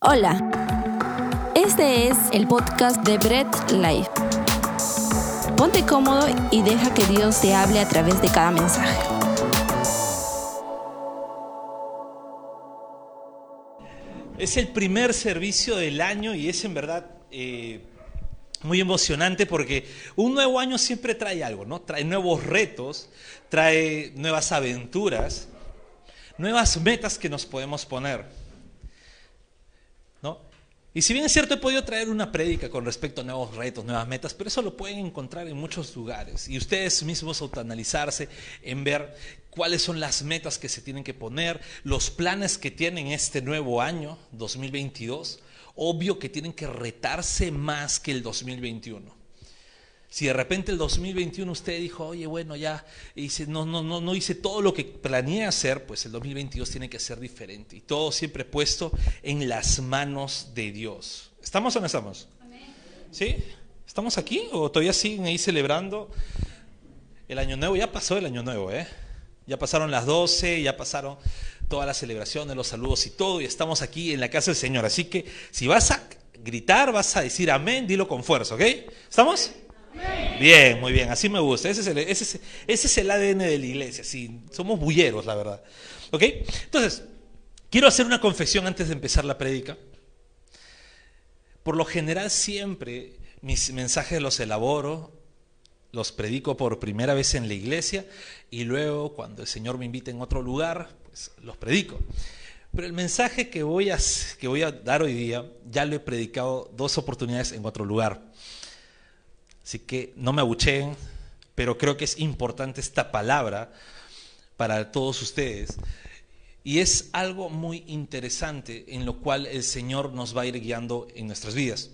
Hola, este es el podcast de Bread Life. Ponte cómodo y deja que Dios te hable a través de cada mensaje. Es el primer servicio del año y es en verdad eh, muy emocionante porque un nuevo año siempre trae algo, ¿no? Trae nuevos retos, trae nuevas aventuras, nuevas metas que nos podemos poner. Y si bien es cierto, he podido traer una prédica con respecto a nuevos retos, nuevas metas, pero eso lo pueden encontrar en muchos lugares. Y ustedes mismos autoanalizarse en ver cuáles son las metas que se tienen que poner, los planes que tienen este nuevo año, 2022. Obvio que tienen que retarse más que el 2021. Si de repente el 2021 usted dijo, oye, bueno, ya hice, no, no, no, no hice todo lo que planeé hacer, pues el 2022 tiene que ser diferente. Y todo siempre puesto en las manos de Dios. ¿Estamos o no estamos? ¿Sí? ¿Estamos aquí o todavía siguen ahí celebrando el año nuevo? Ya pasó el año nuevo, ¿eh? Ya pasaron las 12, ya pasaron todas las celebraciones, los saludos y todo, y estamos aquí en la casa del Señor. Así que si vas a gritar, vas a decir amén, dilo con fuerza, ¿ok? ¿Estamos? Bien, muy bien, así me gusta. Ese es el, ADN de la iglesia. Sí, somos bulleros, la verdad. ¿Ok? Entonces, quiero hacer una confesión antes de empezar la prédica. Por lo general, siempre mis mensajes los elaboro, los predico por primera vez en la iglesia y luego, cuando el Señor me invita en otro lugar, pues los predico. Pero el mensaje que voy a, que voy a dar hoy día ya lo he predicado dos oportunidades en otro lugar. Así que no me abucheen, pero creo que es importante esta palabra para todos ustedes. Y es algo muy interesante en lo cual el Señor nos va a ir guiando en nuestras vidas.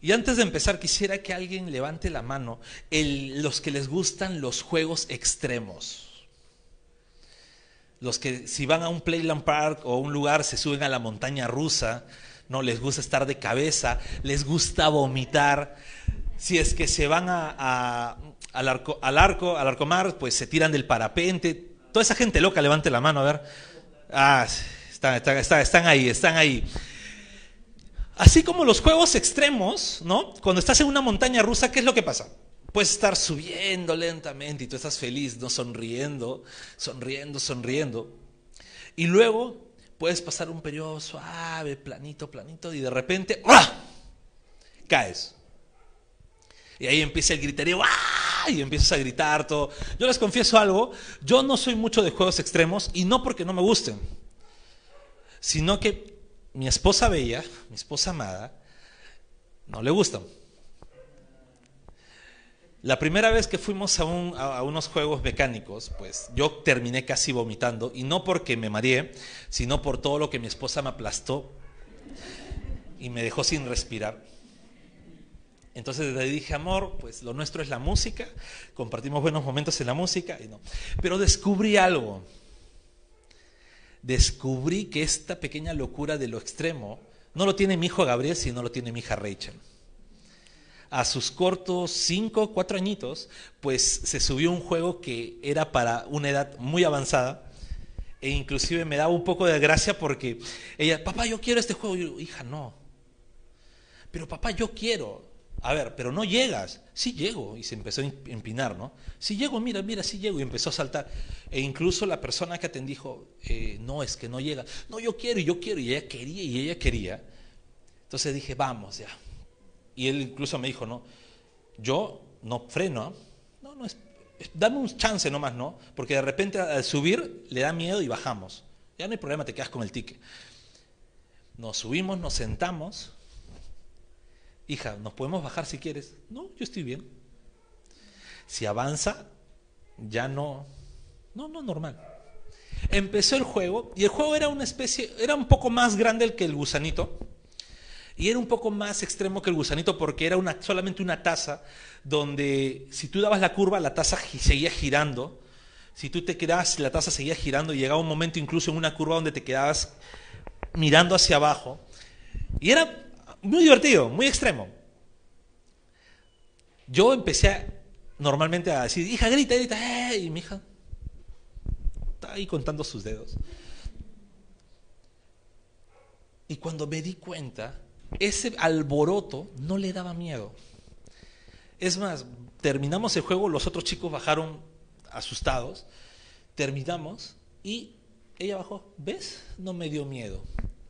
Y antes de empezar, quisiera que alguien levante la mano, los que les gustan los juegos extremos. Los que si van a un Playland Park o un lugar se suben a la montaña rusa, no les gusta estar de cabeza, les gusta vomitar. Si es que se van a, al, arco, al arco, al arcomar, pues se tiran del parapente. Toda esa gente loca, levante la mano, a ver. Ah, están, están, ahí, están ahí. Así como los juegos extremos, ¿no? Cuando estás en una montaña rusa, ¿qué es lo que pasa? Puedes estar subiendo lentamente y tú estás feliz, ¿no? Sonriendo, sonriendo, sonriendo. Y luego puedes pasar un periodo suave, planito, planito, y de repente ¡ah! caes. Y ahí empieza el griterío, ¡ah! y empiezas a gritar todo. Yo les confieso algo, yo no soy mucho de juegos extremos, y no porque no me gusten, sino que mi esposa bella, mi esposa amada, no le gustan. La primera vez que fuimos a, unos juegos mecánicos, pues yo terminé casi vomitando, y no porque me mareé, sino por todo lo que mi esposa me aplastó y me dejó sin respirar. Entonces le dije, amor, pues lo nuestro es la música, compartimos buenos momentos en la música, y no. pero descubrí algo. Descubrí que esta pequeña locura de lo extremo no lo tiene mi hijo Gabriel, sino lo tiene mi hija Rachel a sus cortos cinco, cuatro añitos, pues se subió un juego que era para una edad muy avanzada. E inclusive me daba un poco de gracia porque ella, papá, yo quiero este juego. Hija, no. Pero papá, yo quiero. A ver, pero no llegas. Sí llego. Y se empezó a empinar, ¿no? Sí llego, mira, mira, sí llego. Y empezó a saltar. E incluso la persona que atendí dijo, eh, no, es que no llega. No, yo quiero yo quiero. Y ella quería y ella quería. Entonces dije, vamos, ya, y él incluso me dijo, no, yo no freno, no, no, es, dame un chance nomás, ¿no? Porque de repente al subir le da miedo y bajamos. Ya no hay problema, te quedas con el ticket. Nos subimos, nos sentamos. Hija, ¿nos podemos bajar si quieres? No, yo estoy bien. Si avanza, ya no, no, no, normal. Empezó el juego y el juego era una especie, era un poco más grande que el gusanito y era un poco más extremo que el gusanito porque era una, solamente una taza donde si tú dabas la curva, la taza seguía girando. Si tú te quedabas, la taza seguía girando y llegaba un momento incluso en una curva donde te quedabas mirando hacia abajo. Y era muy divertido, muy extremo. Yo empecé normalmente a decir, hija, grita, grita, y mi hija está ahí contando sus dedos. Y cuando me di cuenta, ese alboroto no le daba miedo. Es más, terminamos el juego, los otros chicos bajaron asustados, terminamos y ella bajó, ¿ves? No me dio miedo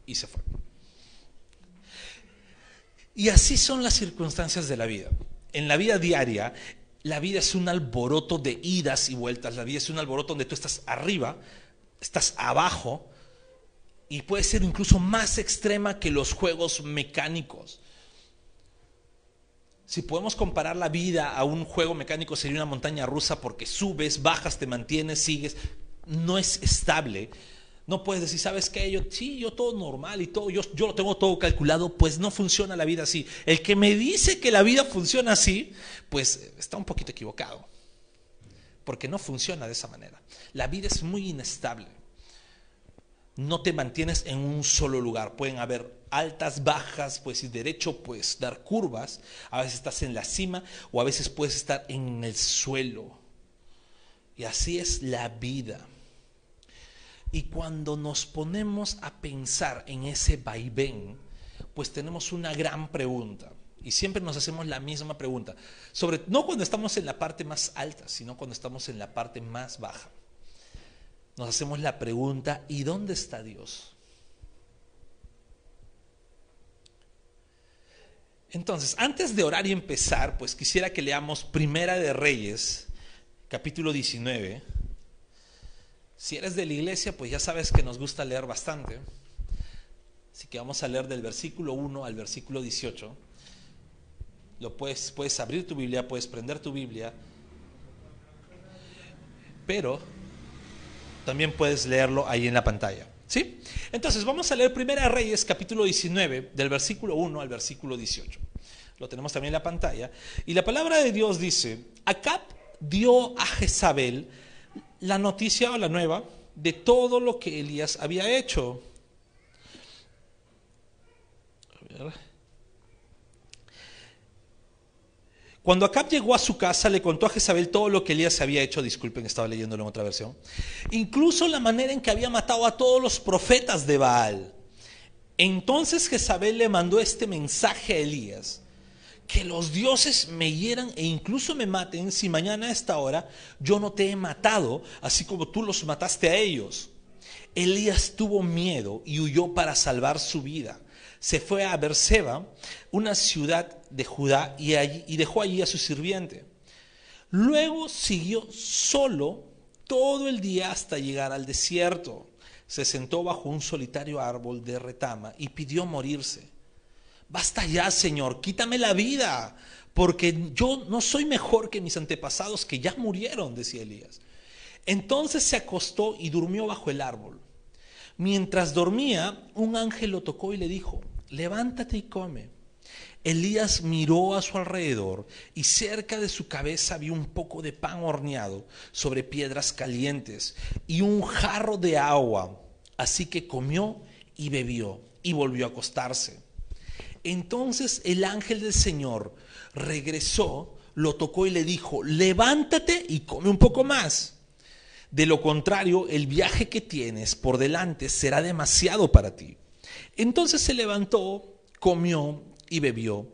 y se fue. Y así son las circunstancias de la vida. En la vida diaria, la vida es un alboroto de idas y vueltas, la vida es un alboroto donde tú estás arriba, estás abajo, y puede ser incluso más extrema que los juegos mecánicos. Si podemos comparar la vida a un juego mecánico, sería una montaña rusa porque subes, bajas, te mantienes, sigues, no es estable. No puedes decir, ¿sabes qué? Yo, sí, yo todo normal y todo, yo, yo lo tengo todo calculado, pues no funciona la vida así. El que me dice que la vida funciona así, pues está un poquito equivocado, porque no funciona de esa manera. La vida es muy inestable. No te mantienes en un solo lugar. Pueden haber altas, bajas, pues ir derecho, puedes dar curvas. A veces estás en la cima o a veces puedes estar en el suelo. Y así es la vida. Y cuando nos ponemos a pensar en ese vaivén, pues tenemos una gran pregunta. Y siempre nos hacemos la misma pregunta. Sobre, no cuando estamos en la parte más alta, sino cuando estamos en la parte más baja. Nos hacemos la pregunta, ¿y dónde está Dios? Entonces, antes de orar y empezar, pues quisiera que leamos Primera de Reyes, capítulo 19 si eres de la iglesia, pues ya sabes que nos gusta leer bastante. Así que vamos a leer del versículo 1 al versículo 18. Lo puedes, puedes abrir tu Biblia, puedes prender tu Biblia, pero también puedes leerlo ahí en la pantalla. ¿Sí? Entonces vamos a leer Primera Reyes capítulo 19 del versículo 1 al versículo 18. Lo tenemos también en la pantalla. Y la palabra de Dios dice, Acab dio a Jezabel la noticia o la nueva de todo lo que Elías había hecho. Cuando Acab llegó a su casa, le contó a Jezabel todo lo que Elías había hecho. Disculpen, estaba leyéndolo en otra versión. Incluso la manera en que había matado a todos los profetas de Baal. Entonces Jezabel le mandó este mensaje a Elías que los dioses me hieran e incluso me maten si mañana a esta hora yo no te he matado, así como tú los mataste a ellos. Elías tuvo miedo y huyó para salvar su vida. Se fue a Berseba, una ciudad de Judá, y, allí, y dejó allí a su sirviente. Luego siguió solo todo el día hasta llegar al desierto. Se sentó bajo un solitario árbol de retama y pidió morirse. Basta ya, Señor, quítame la vida, porque yo no soy mejor que mis antepasados que ya murieron, decía Elías. Entonces se acostó y durmió bajo el árbol. Mientras dormía, un ángel lo tocó y le dijo, levántate y come. Elías miró a su alrededor y cerca de su cabeza vio un poco de pan horneado sobre piedras calientes y un jarro de agua. Así que comió y bebió y volvió a acostarse. Entonces el ángel del Señor regresó, lo tocó y le dijo, levántate y come un poco más. De lo contrario, el viaje que tienes por delante será demasiado para ti. Entonces se levantó, comió y bebió,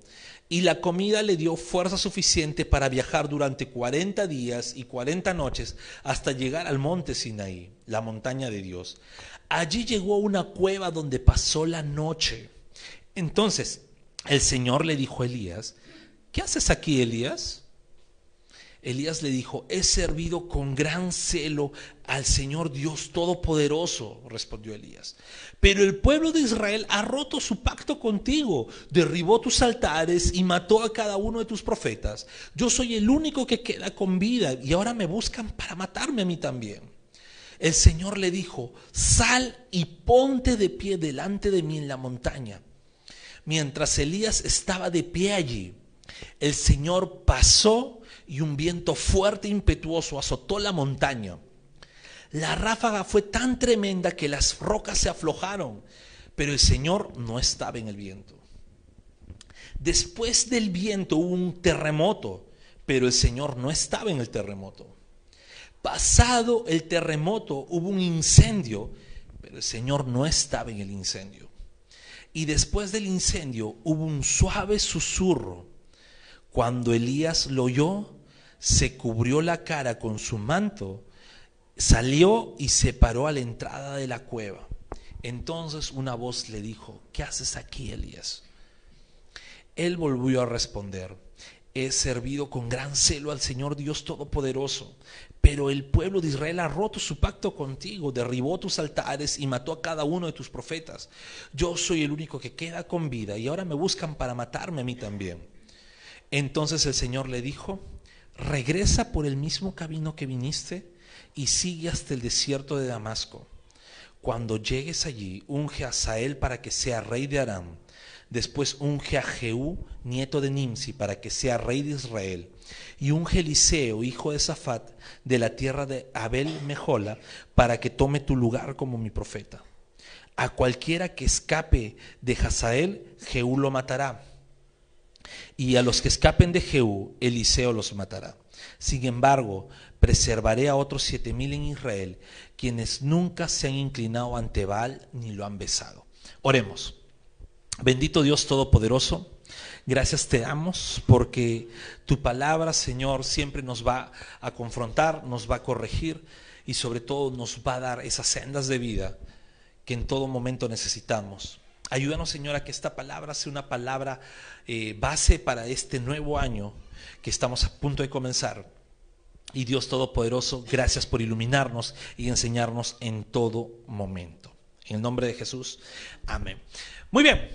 y la comida le dio fuerza suficiente para viajar durante 40 días y 40 noches hasta llegar al monte Sinaí, la montaña de Dios. Allí llegó a una cueva donde pasó la noche. Entonces el Señor le dijo a Elías, ¿qué haces aquí, Elías? Elías le dijo, he servido con gran celo al Señor Dios Todopoderoso, respondió Elías. Pero el pueblo de Israel ha roto su pacto contigo, derribó tus altares y mató a cada uno de tus profetas. Yo soy el único que queda con vida y ahora me buscan para matarme a mí también. El Señor le dijo, sal y ponte de pie delante de mí en la montaña. Mientras Elías estaba de pie allí, el Señor pasó y un viento fuerte e impetuoso azotó la montaña. La ráfaga fue tan tremenda que las rocas se aflojaron, pero el Señor no estaba en el viento. Después del viento hubo un terremoto, pero el Señor no estaba en el terremoto. Pasado el terremoto hubo un incendio, pero el Señor no estaba en el incendio. Y después del incendio hubo un suave susurro. Cuando Elías lo oyó, se cubrió la cara con su manto, salió y se paró a la entrada de la cueva. Entonces una voz le dijo, ¿qué haces aquí, Elías? Él volvió a responder, he servido con gran celo al Señor Dios Todopoderoso, pero el pueblo de Israel ha roto su pacto contigo, derribó tus altares y mató a cada uno de tus profetas. Yo soy el único que queda con vida y ahora me buscan para matarme a mí también. Entonces el Señor le dijo, regresa por el mismo camino que viniste y sigue hasta el desierto de Damasco. Cuando llegues allí, unge a Sael para que sea rey de Aram. Después unge a Jehú, nieto de Nimsi, para que sea rey de Israel. Y unge a Eliseo, hijo de Safat, de la tierra de Abel Mejola, para que tome tu lugar como mi profeta. A cualquiera que escape de Hazael, Jehú lo matará. Y a los que escapen de Jehú, Eliseo los matará. Sin embargo, preservaré a otros siete mil en Israel, quienes nunca se han inclinado ante Baal ni lo han besado. Oremos. Bendito Dios Todopoderoso, gracias te damos porque tu palabra, Señor, siempre nos va a confrontar, nos va a corregir y sobre todo nos va a dar esas sendas de vida que en todo momento necesitamos. Ayúdanos, Señor, a que esta palabra sea una palabra eh, base para este nuevo año que estamos a punto de comenzar. Y Dios Todopoderoso, gracias por iluminarnos y enseñarnos en todo momento. En el nombre de Jesús, amén. Muy bien,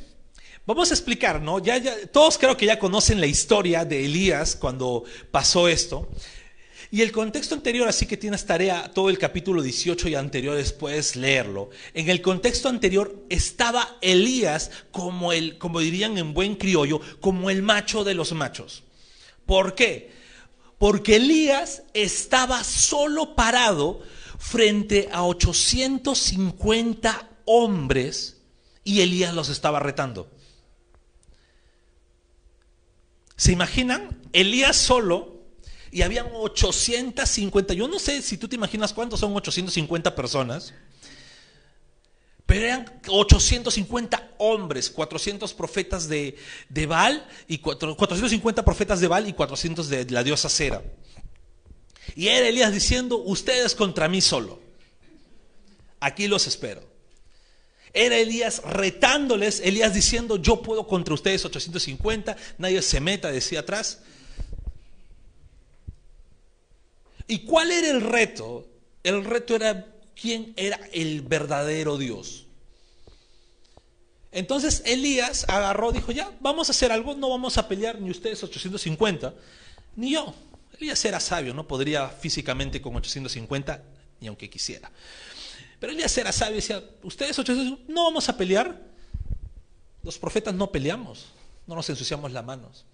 vamos a explicar, ¿no? Ya, ya, todos creo que ya conocen la historia de Elías cuando pasó esto. Y el contexto anterior, así que tienes tarea, todo el capítulo 18 y anteriores puedes leerlo. En el contexto anterior estaba Elías como el, como dirían en buen criollo, como el macho de los machos. ¿Por qué? Porque Elías estaba solo parado frente a 850 hombres y Elías los estaba retando. ¿Se imaginan? Elías solo y habían 850, yo no sé si tú te imaginas cuántos son 850 personas, pero eran 850 hombres, 400 profetas de, de Baal, y 450 profetas de Baal y 400 de la diosa Cera. Y era Elías diciendo, ustedes contra mí solo. Aquí los espero. Era Elías retándoles, Elías diciendo, yo puedo contra ustedes 850, nadie se meta, decía atrás. ¿Y cuál era el reto? El reto era quién era el verdadero Dios. Entonces Elías agarró, dijo, ya, vamos a hacer algo, no vamos a pelear ni ustedes 850, ni yo. Elías era sabio, no podría físicamente con 850, ni aunque quisiera. Pero Elías era sabio decía, ustedes 850, no vamos a pelear. Los profetas no peleamos, no nos ensuciamos las manos.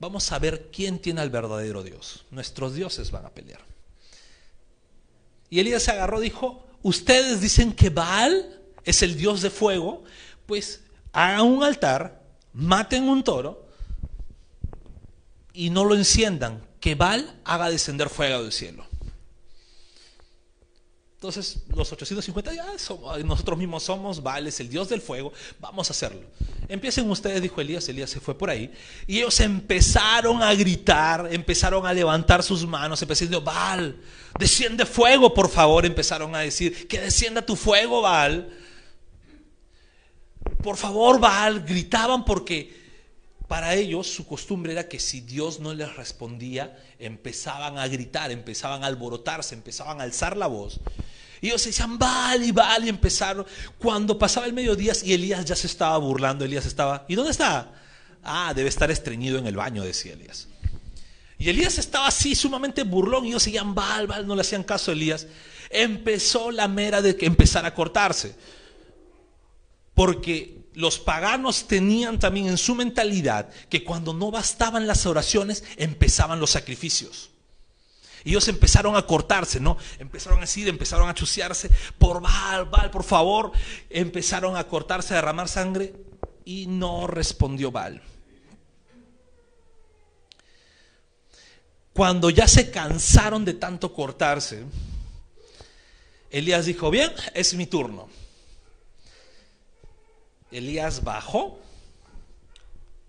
Vamos a ver quién tiene al verdadero Dios. Nuestros dioses van a pelear. Y Elías se agarró dijo, ustedes dicen que Baal es el dios de fuego, pues hagan un altar, maten un toro y no lo enciendan, que Baal haga descender fuego del cielo. Entonces, los 850, ya nosotros mismos somos, vale, es el Dios del fuego, vamos a hacerlo. Empiecen ustedes, dijo Elías, Elías se fue por ahí, y ellos empezaron a gritar, empezaron a levantar sus manos, empezaron a decir, Baal, desciende fuego, por favor, empezaron a decir, que descienda tu fuego, Baal. Por favor, Baal, gritaban porque para ellos su costumbre era que si Dios no les respondía, empezaban a gritar, empezaban a alborotarse, empezaban a alzar la voz. Y ellos decían, vale, vale, y empezaron. Cuando pasaba el mediodía y Elías ya se estaba burlando, Elías estaba, ¿y dónde está? Ah, debe estar estreñido en el baño, decía Elías. Y Elías estaba así, sumamente burlón, y ellos seguían, val, val, no le hacían caso a Elías. Empezó la mera de que empezara a cortarse. Porque los paganos tenían también en su mentalidad que cuando no bastaban las oraciones, empezaban los sacrificios. Ellos empezaron a cortarse, ¿no? Empezaron así, empezaron a chucearse. Por Baal, Baal, por favor. Empezaron a cortarse, a derramar sangre. Y no respondió Baal. Cuando ya se cansaron de tanto cortarse, Elías dijo, bien, es mi turno Elías bajó,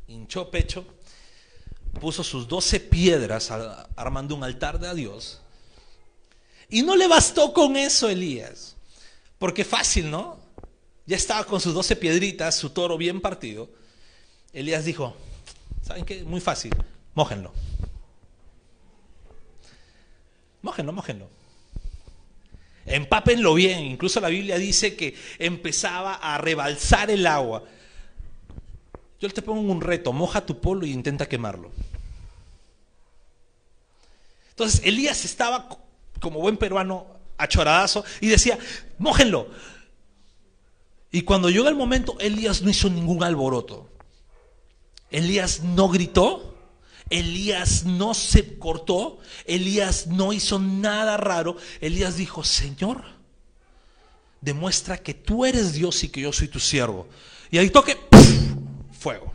hinchó pecho, puso sus doce piedras armando un altar de Dios. Y no le bastó con eso Elías, porque fácil, ¿no? Ya estaba con sus doce piedritas, su toro bien partido. Elías dijo, ¿saben qué? Muy fácil, mójenlo. Mójenlo, mójenlo. Empápenlo bien. Incluso la Biblia dice que empezaba a rebalsar el agua. Yo te pongo un reto, moja tu polo y intenta quemarlo. Entonces Elías estaba como buen peruano achoradazo y decía, mójenlo. Y cuando llegó el momento, Elías no hizo ningún alboroto. Elías no gritó, Elías no se cortó, Elías no hizo nada raro. Elías dijo, Señor, demuestra que tú eres Dios y que yo soy tu siervo. Y ahí toque, fuego.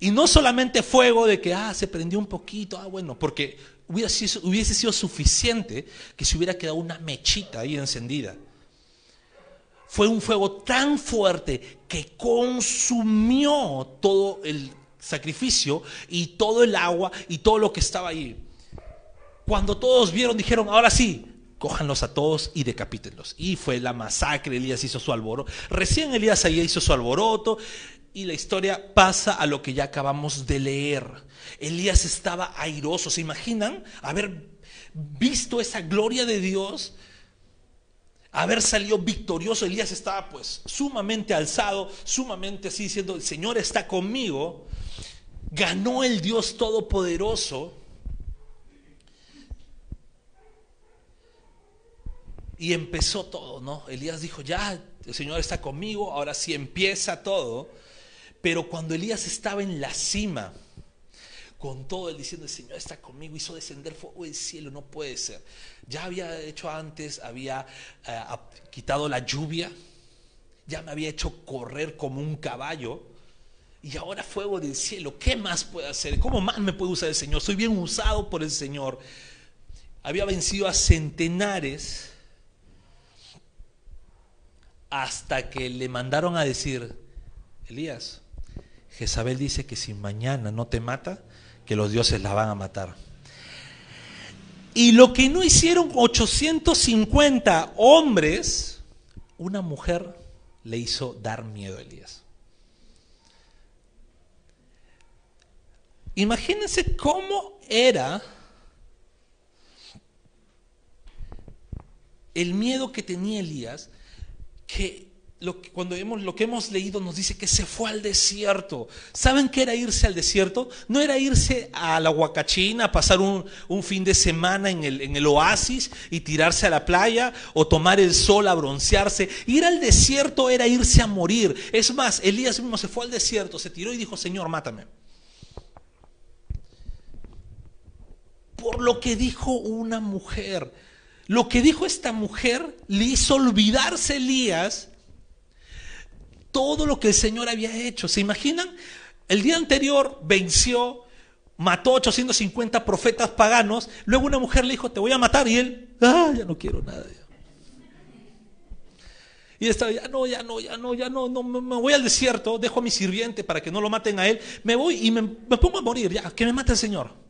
Y no solamente fuego de que, ah, se prendió un poquito, ah, bueno, porque hubiese sido, hubiese sido suficiente que se hubiera quedado una mechita ahí encendida. Fue un fuego tan fuerte que consumió todo el sacrificio y todo el agua y todo lo que estaba ahí. Cuando todos vieron, dijeron, ahora sí, cójanlos a todos y decapítenlos. Y fue la masacre, Elías hizo su alboroto. Recién Elías hizo su alboroto y la historia pasa a lo que ya acabamos de leer. Elías estaba airoso, ¿se imaginan haber visto esa gloria de Dios? haber salido victorioso. Elías estaba pues sumamente alzado, sumamente así diciendo, el Señor está conmigo ganó el Dios Todopoderoso. Y empezó todo, ¿no? Elías dijo, ya, el Señor está conmigo, ahora sí empieza todo. Pero cuando Elías estaba en la cima, con todo él diciendo, el Señor está conmigo, hizo descender fuego del cielo, no puede ser. Ya había hecho antes, había eh, quitado la lluvia, ya me había hecho correr como un caballo y ahora fuego del cielo, ¿qué más puede hacer? ¿Cómo más me puede usar el Señor? Soy bien usado por el Señor. Había vencido a centenares hasta que le mandaron a decir, Elías, Jezabel dice que si mañana no te mata, que los dioses la van a matar. Y lo que no hicieron 850 hombres, una mujer le hizo dar miedo a Elías. Imagínense cómo era el miedo que tenía Elías, que, cuando hemos, lo que hemos leído nos dice que se fue al desierto. ¿Saben qué era irse al desierto? No era irse a la Huacachina, pasar un, un fin de semana en el, en el, oasis y tirarse a la playa o tomar el sol a broncearse. Ir al desierto era irse a morir. Es más, Elías mismo se fue al desierto, se tiró y dijo, Señor, mátame. Por lo que dijo una mujer. Lo que dijo esta mujer le hizo olvidarse Elías todo lo que el Señor había hecho. ¿Se imaginan? El día anterior venció, mató 850 profetas paganos, luego una mujer le dijo, te voy a matar, y él, ah, ya no quiero nada. Y estaba, ya no, ya no, ya no, ya no, no, me voy al desierto, dejo a mi sirviente para que no lo maten a él, me voy y me, me pongo a morir, ya, que me mate el Señor.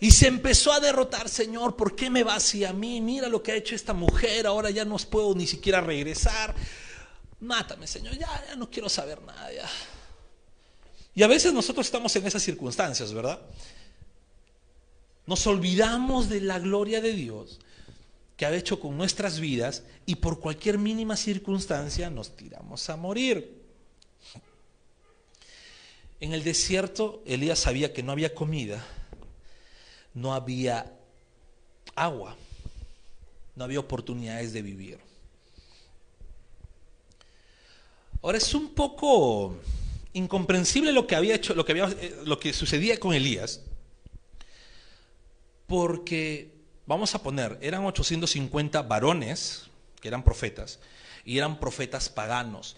Y se empezó a derrotar, Señor, ¿por qué me va así a mí? Mira lo que ha hecho esta mujer, ahora ya no puedo ni siquiera regresar. Mátame, Señor, ya, ya no quiero saber nada. Ya. Y a veces nosotros estamos en esas circunstancias, ¿verdad? Nos olvidamos de la gloria de Dios que ha hecho con nuestras vidas y por cualquier mínima circunstancia nos tiramos a morir. En el desierto Elías sabía que no había comida no había agua, no había oportunidades de vivir. Ahora es un poco incomprensible lo que había hecho, lo que, había, eh, lo que sucedía con Elías, porque, vamos a poner, eran 850 varones que eran profetas, y eran profetas paganos.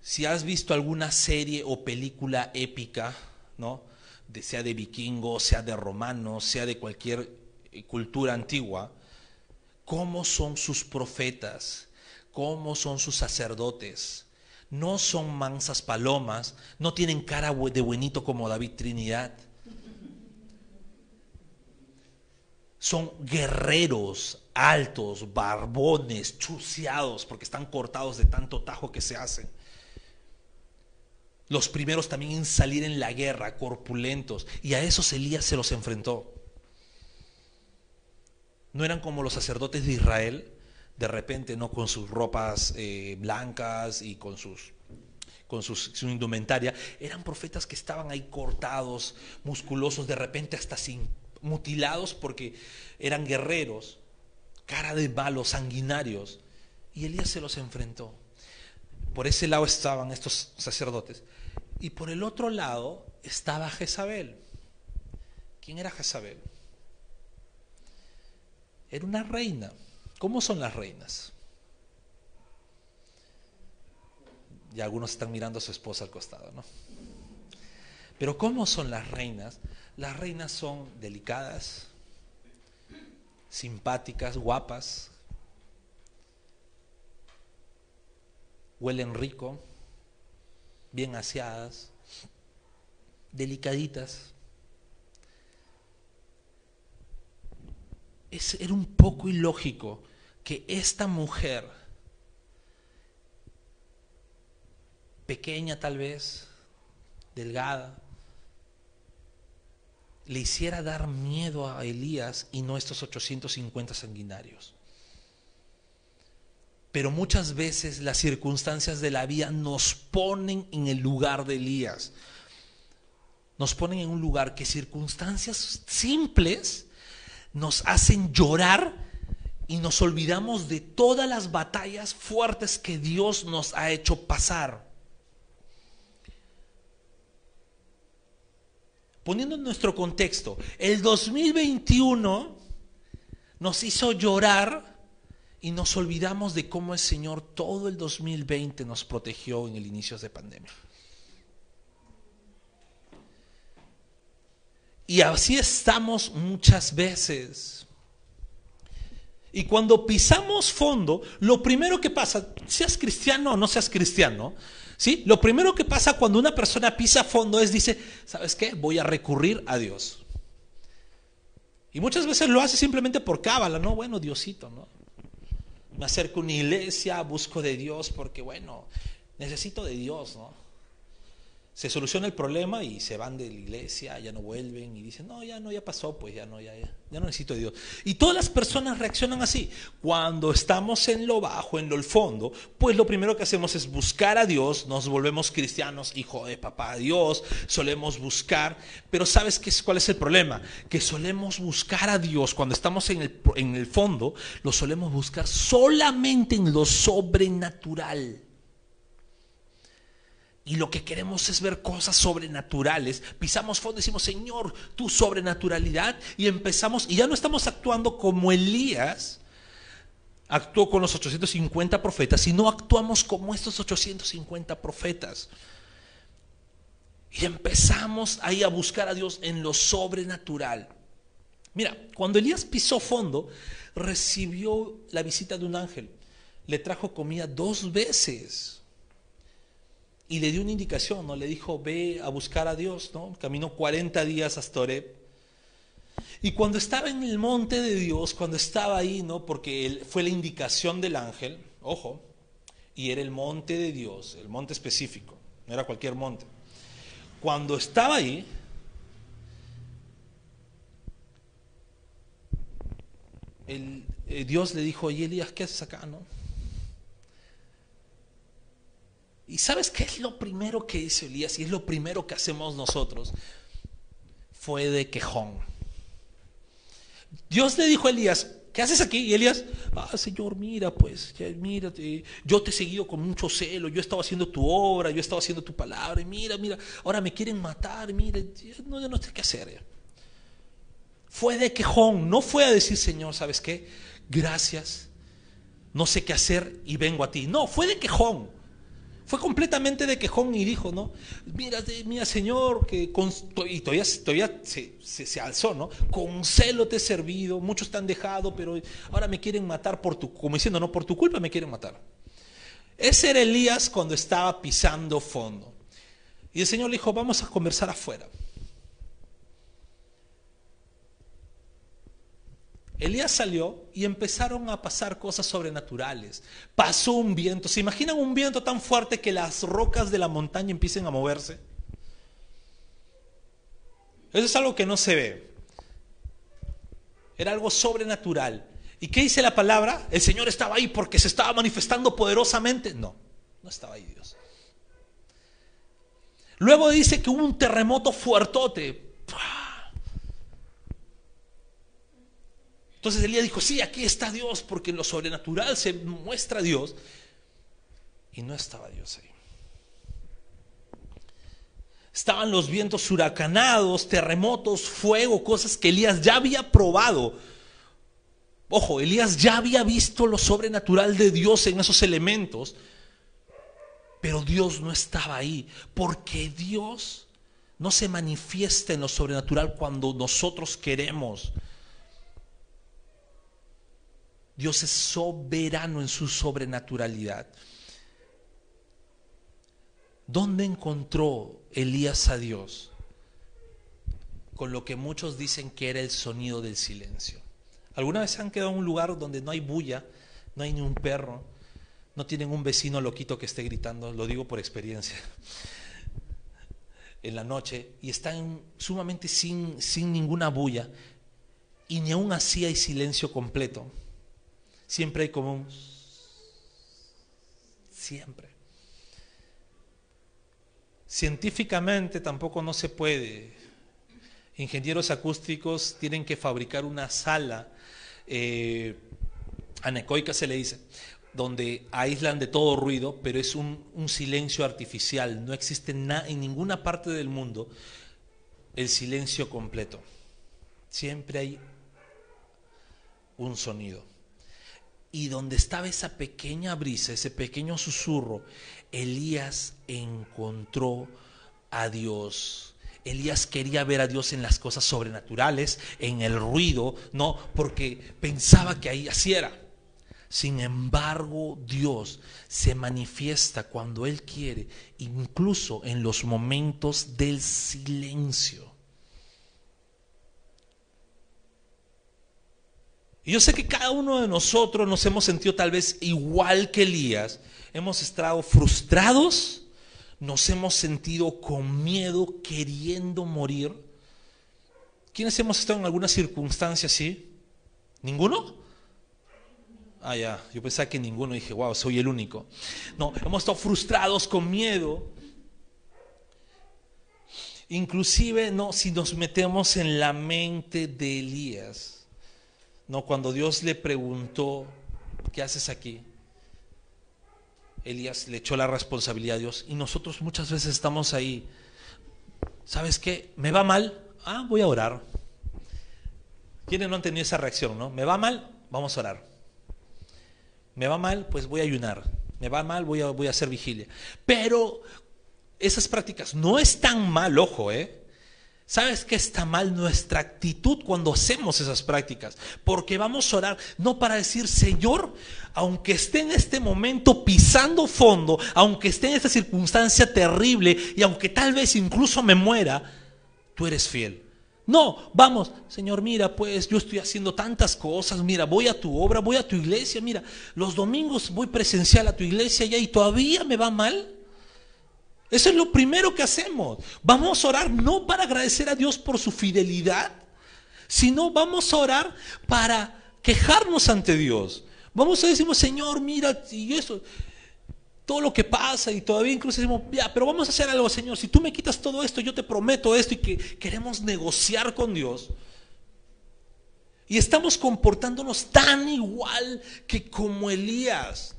Si has visto alguna serie o película épica, ¿no? Sea de vikingos, sea de romanos, sea de cualquier eh, cultura antigua, cómo son sus profetas, cómo son sus sacerdotes. No son mansas palomas, no tienen cara de buenito como David Trinidad. Son guerreros altos, barbones, chuceados, porque están cortados de tanto tajo que se hacen. Los primeros también en salir en la guerra, corpulentos. Y a esos Elías se los enfrentó. No eran como los sacerdotes de Israel, de repente, ¿no? Con sus ropas eh, blancas y con sus con su indumentaria, eran profetas que estaban ahí cortados, musculosos, de repente hasta sin mutilados porque eran guerreros, cara de malos, sanguinarios. Y Elías se los enfrentó. Por ese lado estaban estos sacerdotes. Y por el otro lado estaba Jezabel. ¿Quién era Jezabel? Era una reina. ¿Cómo son las reinas? Y algunos están mirando a su esposa al costado, ¿no? Pero ¿cómo son las reinas? Las reinas son delicadas, simpáticas, guapas, huelen rico, bien aseadas, delicaditas. Es, era un poco ilógico que esta mujer, pequeña tal vez, delgada, le hiciera dar miedo a Elías y no estos 850 sanguinarios. Pero muchas veces las circunstancias de la vida nos ponen en el lugar de Elías. Nos ponen en un lugar que circunstancias simples nos hacen llorar y nos olvidamos de todas las batallas fuertes que Dios nos ha hecho pasar. Poniendo en nuestro contexto, el 2021 nos hizo llorar y nos olvidamos de cómo el Señor todo el 2020 nos protegió en el inicio de pandemia. Y así estamos muchas veces. Y cuando pisamos fondo, lo primero que pasa, seas cristiano o no seas cristiano, ¿sí? Lo primero que pasa cuando una persona pisa fondo es dice, ¿sabes qué? Voy a recurrir a Dios. Y muchas veces lo hace simplemente por cábala, ¿no? Bueno, Diosito, ¿no? Me acerco a una iglesia, busco de Dios porque, bueno, necesito de Dios, ¿no? Se soluciona el problema y se van de la iglesia, ya no vuelven y dicen, no, ya no, ya pasó, pues ya no, ya, ya, ya no necesito de Dios. Y todas las personas reaccionan así. Cuando estamos en lo bajo, en lo fondo, pues lo primero que hacemos es buscar a Dios, nos volvemos cristianos, hijo de papá Dios, solemos buscar, pero ¿sabes qué es, cuál es el problema? Que solemos buscar a Dios cuando estamos en el, en el fondo, lo solemos buscar solamente en lo sobrenatural y lo que queremos es ver cosas sobrenaturales, pisamos fondo y decimos, Señor, tu sobrenaturalidad, y empezamos, y ya no estamos actuando como Elías actuó con los 850 profetas, sino actuamos como estos 850 profetas. Y empezamos ahí a buscar a Dios en lo sobrenatural. Mira, cuando Elías pisó fondo, recibió la visita de un ángel. Le trajo comida dos veces y le dio una indicación, ¿no? Le dijo, ve a buscar a Dios, ¿no? Caminó 40 días hasta Oreb. Y cuando estaba en el monte de Dios, cuando estaba ahí, ¿no? Porque fue la indicación del ángel, ojo, y era el monte de Dios, el monte específico, no era cualquier monte. Cuando estaba ahí, el, eh, Dios le dijo, oye Elías, ¿qué haces acá, no? ¿Y sabes qué es lo primero que hizo Elías? Y es lo primero que hacemos nosotros. Fue de quejón. Dios le dijo a Elías, ¿qué haces aquí? Y Elías, ah, Señor, mira, pues, mírate, yo te he seguido con mucho celo, yo he estado haciendo tu obra, yo he estado haciendo tu palabra, y mira, mira, ahora me quieren matar, mira, no, no sé qué hacer. Fue de quejón, no fue a decir, Señor, ¿sabes qué? Gracias, no sé qué hacer y vengo a ti. No, fue de quejón. Fue completamente de quejón y dijo, ¿no? Mira, mira Señor, que y todavía, se, se, alzó, ¿no? Con celo te he servido, muchos te han dejado, pero ahora me quieren matar por tu, como diciendo, no, por tu culpa me quieren matar. Ese era Elías cuando estaba pisando fondo. Y el Señor le dijo, vamos a conversar afuera. Elías salió y empezaron a pasar cosas sobrenaturales. Pasó un viento. ¿Se imaginan un viento tan fuerte que las rocas de la montaña empiecen a moverse? Eso es algo que no se ve. Era algo sobrenatural. ¿Y qué dice la palabra? ¿El Señor estaba ahí porque se estaba manifestando poderosamente? No, no estaba ahí Dios. Luego dice que hubo un terremoto fuertote. Entonces Elías dijo, sí, aquí está Dios, porque en lo sobrenatural se muestra Dios. Y no estaba Dios ahí. Estaban los vientos huracanados, terremotos, fuego, cosas que Elías ya había probado. Ojo, Elías ya había visto lo sobrenatural de Dios en esos elementos, pero Dios no estaba ahí, porque Dios no se manifiesta en lo sobrenatural cuando nosotros queremos. Dios es soberano en su sobrenaturalidad. ¿Dónde encontró Elías a Dios? Con lo que muchos dicen que era el sonido del silencio. ¿Alguna vez han quedado en un lugar donde no hay bulla, no hay ni un perro, no tienen un vecino loquito que esté gritando? Lo digo por experiencia. En la noche y están sumamente sin, sin ninguna bulla y ni aún así hay silencio completo siempre hay como un... Siempre. Científicamente tampoco no se puede. Ingenieros acústicos tienen que fabricar una sala, eh, anecoica se le dice, donde aíslan de todo ruido, pero es un, un silencio artificial. No existe en ninguna parte del mundo el silencio completo. Siempre hay un sonido. Y donde estaba esa pequeña brisa, ese pequeño susurro, Elías encontró a Dios. Elías quería ver a Dios en las cosas sobrenaturales, en el ruido, no, porque pensaba que ahí así era. Sin embargo, Dios se manifiesta cuando Él quiere, incluso en los momentos del silencio. Y yo sé que cada uno de nosotros nos hemos sentido tal vez igual que Elías. Hemos estado frustrados, nos hemos sentido con miedo, queriendo morir. ¿Quiénes hemos estado en alguna circunstancia así? ¿Ninguno? Ah, ya, yo pensaba que ninguno, dije, wow, soy el único. No, hemos estado frustrados, con miedo. Inclusive, no, si nos metemos en la mente de Elías no, cuando Dios le preguntó, ¿qué haces aquí? Elías le echó la responsabilidad a Dios y nosotros muchas veces estamos ahí. ¿Sabes qué? ¿Me va mal? Ah, voy a orar. ¿Quiénes no han tenido esa reacción, no? ¿Me va mal? Vamos a orar. ¿Me va mal? Pues voy a ayunar. ¿Me va mal? Voy a, voy a hacer vigilia. Pero esas prácticas no es tan mal, ojo, ¿eh? ¿Sabes qué está mal nuestra actitud cuando hacemos esas prácticas? Porque vamos a orar no para decir, Señor, aunque esté en este momento pisando fondo, aunque esté en esta circunstancia terrible y aunque tal vez incluso me muera, tú eres fiel. No, vamos, Señor, mira, pues yo estoy haciendo tantas cosas, mira, voy a tu obra, voy a tu iglesia, mira, los domingos voy presencial a tu iglesia y todavía me va mal. Eso es lo primero que hacemos. Vamos a orar no para agradecer a Dios por su fidelidad, sino vamos a orar para quejarnos ante Dios. Vamos a decir, Señor, mira, y eso, todo lo que pasa, y todavía incluso decimos, ya, pero vamos a hacer algo, Señor. Si tú me quitas todo esto, yo te prometo esto, y que queremos negociar con Dios. Y estamos comportándonos tan igual que como Elías.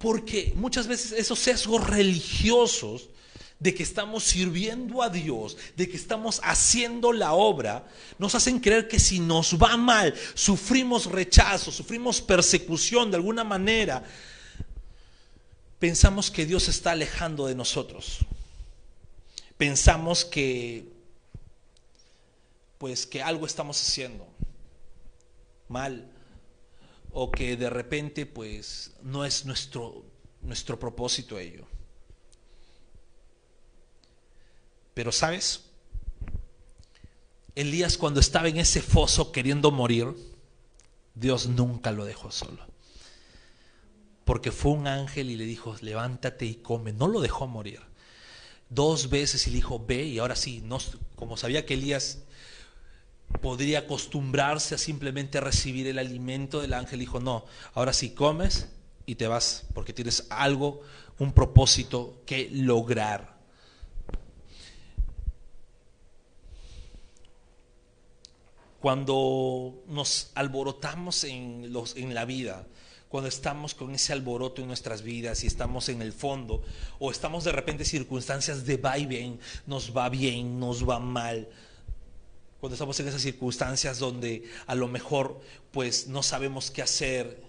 Porque muchas veces esos sesgos religiosos de que estamos sirviendo a Dios, de que estamos haciendo la obra, nos hacen creer que si nos va mal, sufrimos rechazo, sufrimos persecución de alguna manera, pensamos que Dios está alejando de nosotros. Pensamos que pues que algo estamos haciendo mal o que de repente pues no es nuestro, nuestro propósito ello. Pero sabes, Elías cuando estaba en ese foso queriendo morir, Dios nunca lo dejó solo. Porque fue un ángel y le dijo, levántate y come. No lo dejó morir. Dos veces y le dijo, ve y ahora sí, no, como sabía que Elías podría acostumbrarse a simplemente recibir el alimento del ángel, dijo, no, ahora sí comes y te vas, porque tienes algo, un propósito que lograr. Cuando nos alborotamos en, los, en la vida, cuando estamos con ese alboroto en nuestras vidas y estamos en el fondo, o estamos de repente en circunstancias de va y ven, nos va bien, nos va mal, cuando estamos en esas circunstancias donde a lo mejor pues no sabemos qué hacer.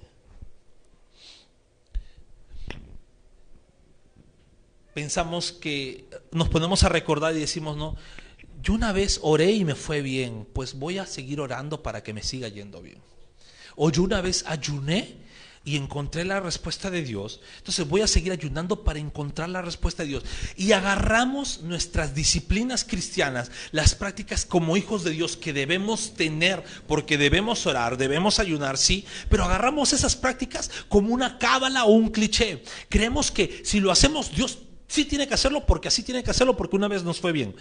Pensamos que nos ponemos a recordar y decimos, no, yo una vez oré y me fue bien, pues voy a seguir orando para que me siga yendo bien. O yo una vez ayuné y encontré la respuesta de Dios, entonces voy a seguir ayunando para encontrar la respuesta de Dios. Y agarramos nuestras disciplinas cristianas, las prácticas como hijos de Dios que debemos tener, porque debemos orar, debemos ayunar, sí, pero agarramos esas prácticas como una cábala o un cliché. Creemos que si lo hacemos, Dios sí tiene que hacerlo porque así tiene que hacerlo porque una vez nos fue bien.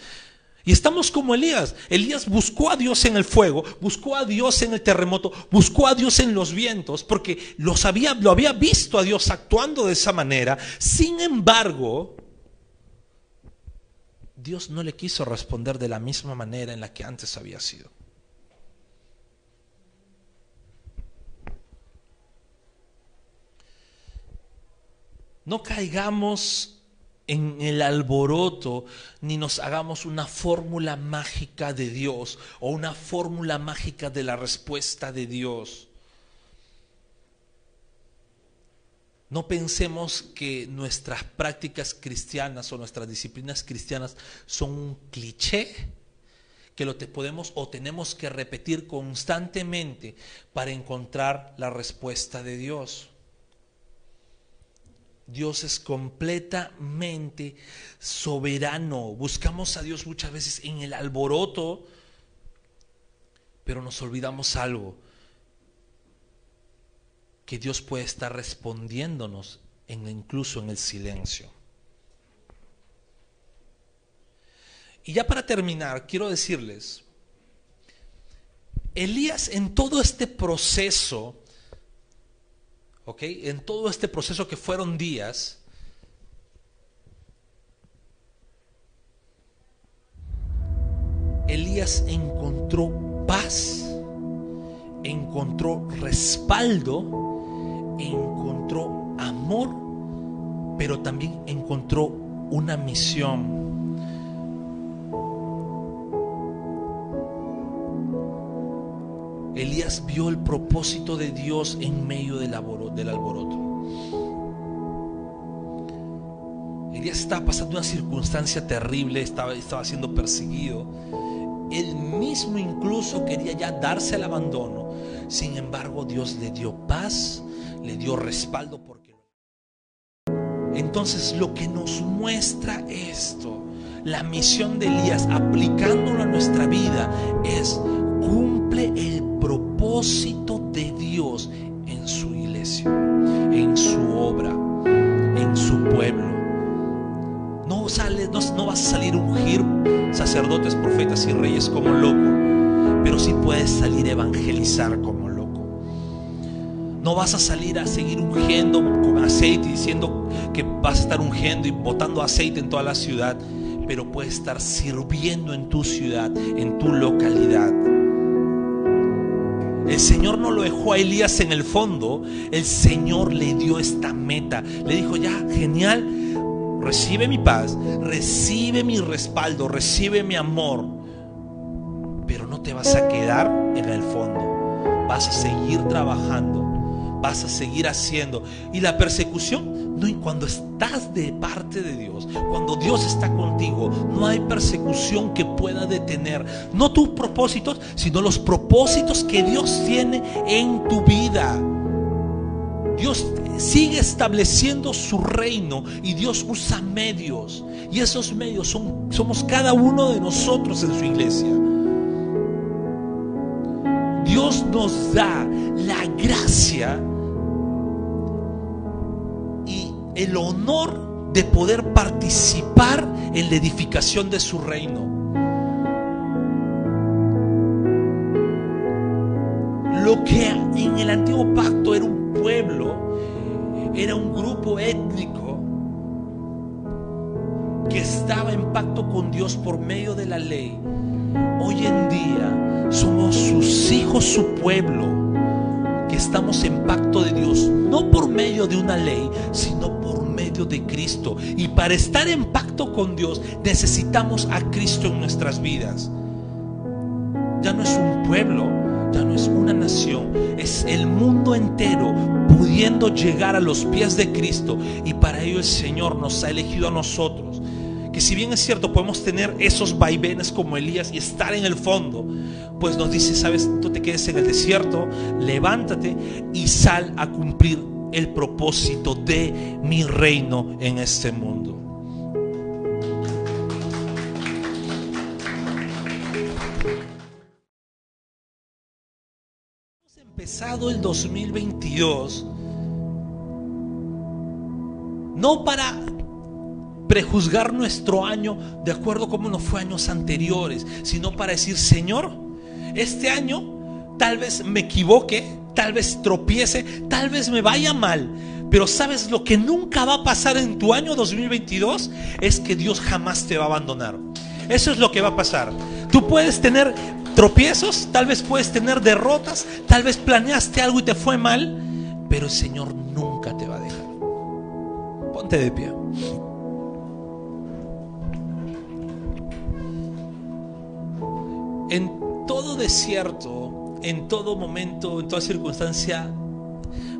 Y estamos como Elías. Elías buscó a Dios en el fuego, buscó a Dios en el terremoto, buscó a Dios en los vientos, porque los había, lo había visto a Dios actuando de esa manera. Sin embargo, Dios no le quiso responder de la misma manera en la que antes había sido. No caigamos en el alboroto, ni nos hagamos una fórmula mágica de Dios o una fórmula mágica de la respuesta de Dios. No pensemos que nuestras prácticas cristianas o nuestras disciplinas cristianas son un cliché que lo te podemos o tenemos que repetir constantemente para encontrar la respuesta de Dios. Dios es completamente soberano. Buscamos a Dios muchas veces en el alboroto, pero nos olvidamos algo, que Dios puede estar respondiéndonos incluso en el silencio. Y ya para terminar, quiero decirles, Elías en todo este proceso, en todo este proceso que fueron días, Elías encontró paz, encontró respaldo, encontró amor, pero también encontró una misión. Elías vio el propósito de Dios en medio del, alboroto. Elías estaba pasando una circunstancia terrible, estaba, siendo perseguido. Él mismo incluso quería ya darse al abandono. Sin embargo, Dios le dio paz, le dio respaldo porque entonces lo que nos muestra esto, la misión de Elías aplicándolo a nuestra vida es cumple el propósito de Dios en su iglesia, en su obra, en su pueblo. No, sale, no, vas a salir a ungir sacerdotes, profetas y reyes como loco, pero sí puedes salir a evangelizar como loco. No vas a salir a seguir ungiendo con aceite diciendo que vas a estar ungiendo y botando aceite en toda la ciudad, pero puedes estar sirviendo en tu ciudad, en tu localidad. El Señor no lo dejó a Elías en el fondo, el Señor le dio esta meta. Le dijo, ya, genial, recibe mi paz, recibe mi respaldo, recibe mi amor, pero no te vas a quedar en el fondo, vas a seguir trabajando vas a seguir haciendo. Y la persecución, no, cuando estás de parte de Dios, cuando Dios está contigo, no hay persecución que pueda detener, no tus propósitos, sino los propósitos que Dios tiene en tu vida. Dios sigue estableciendo su reino y Dios usa medios. Y esos medios son, somos cada uno de nosotros en su iglesia. Dios nos da la gracia el honor de poder participar en la edificación de su reino. Lo que en el antiguo pacto era un pueblo, era un grupo étnico que estaba en pacto con Dios por medio de la ley. Hoy en día somos sus hijos, su pueblo, que estamos en pacto de Dios, no por medio de una ley, sino por de Cristo. Y para estar en pacto con Dios necesitamos a Cristo en nuestras vidas. Ya no es un pueblo, ya no es una nación, es el mundo entero pudiendo llegar a los pies de Cristo. Y para ello el Señor nos ha elegido a nosotros. Que si bien es cierto, podemos tener esos vaivenes como Elías y estar en el fondo, pues nos dice, sabes, tú te quedes en el desierto, levántate y sal a cumplir el propósito de mi reino en este mundo. Hemos empezado el 2022 no para prejuzgar nuestro año de acuerdo a cómo nos fue años anteriores, sino para decir, Señor, este año tal vez me equivoque, tal vez tropiece, tal vez me vaya mal. Pero sabes lo que nunca va a pasar en tu año 2022 es que Dios jamás te va a abandonar. Eso es lo que va a pasar. Tú puedes tener tropiezos, tal vez puedes tener derrotas, tal vez planeaste algo y te fue mal, pero el Señor nunca te va a dejar. Ponte de pie. En todo desierto, en todo momento, en toda circunstancia,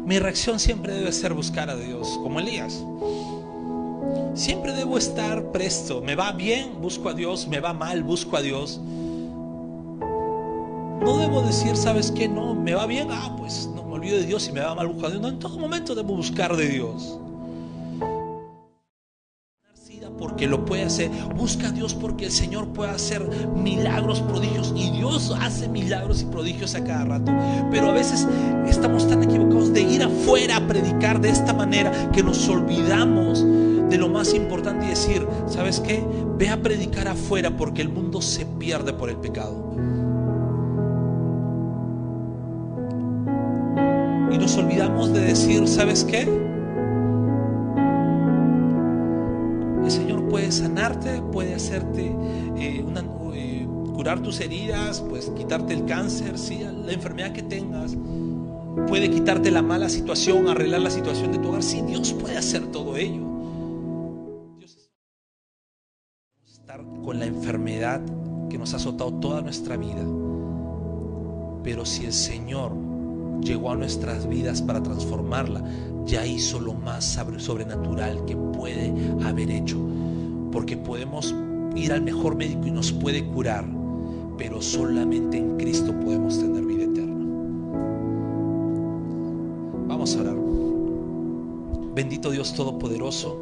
mi reacción siempre debe ser buscar a Dios, como Elías. Siempre debo estar presto. Me va bien, busco a Dios. Me va mal, busco a Dios. No debo decir, ¿sabes qué? No, me va bien. Ah, pues no me olvido de Dios y me va mal, busco a Dios. No, en todo momento debo buscar de Dios porque lo puede hacer. Busca a Dios porque el Señor puede hacer milagros, prodigios. Y Dios hace milagros y prodigios a cada rato. Pero a veces estamos tan equivocados de ir afuera a predicar de esta manera que nos olvidamos de lo más importante y decir, ¿sabes qué? Ve a predicar afuera porque el mundo se pierde por el pecado. Y nos olvidamos de decir, ¿sabes qué? Puede sanarte, puede hacerte eh, eh, curar tus heridas, pues quitarte el cáncer, ¿sí? la enfermedad que tengas, puede quitarte la mala situación, arreglar la situación de tu hogar. Sí, Dios puede hacer todo ello. Dios estar con la enfermedad que nos ha azotado toda nuestra vida. Pero si el Señor llegó a nuestras vidas para transformarla, ya hizo lo más sobrenatural que puede haber hecho porque podemos ir al mejor médico y nos puede curar, pero solamente en Cristo podemos tener vida eterna. Vamos a orar. Bendito Dios Todopoderoso,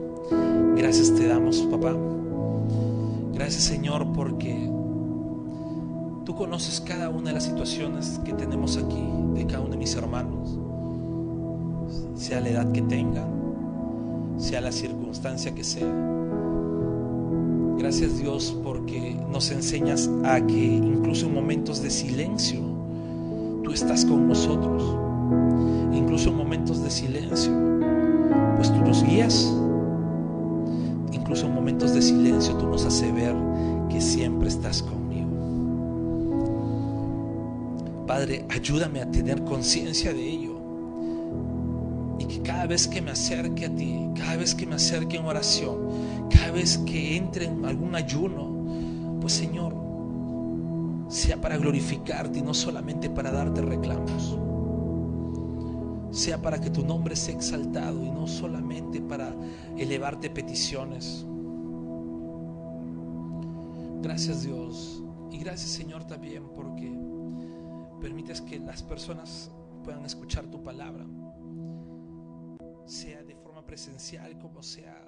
gracias te damos, papá. Gracias Señor porque tú conoces cada una de las situaciones que tenemos aquí, de cada uno de mis hermanos, sea la edad que tengan, sea la circunstancia que sea. Gracias Dios porque nos enseñas a que incluso en momentos de silencio tú estás con nosotros. Incluso en momentos de silencio, pues tú nos guías. Incluso en momentos de silencio tú nos haces ver que siempre estás conmigo. Padre, ayúdame a tener conciencia de ello. Y que cada vez que me acerque a ti, cada vez que me acerque en oración, cada vez que entre en algún ayuno, pues Señor, sea para glorificarte y no solamente para darte reclamos. Sea para que tu nombre sea exaltado y no solamente para elevarte peticiones. Gracias Dios. Y gracias Señor también porque permites que las personas puedan escuchar tu palabra. sea de forma presencial como sea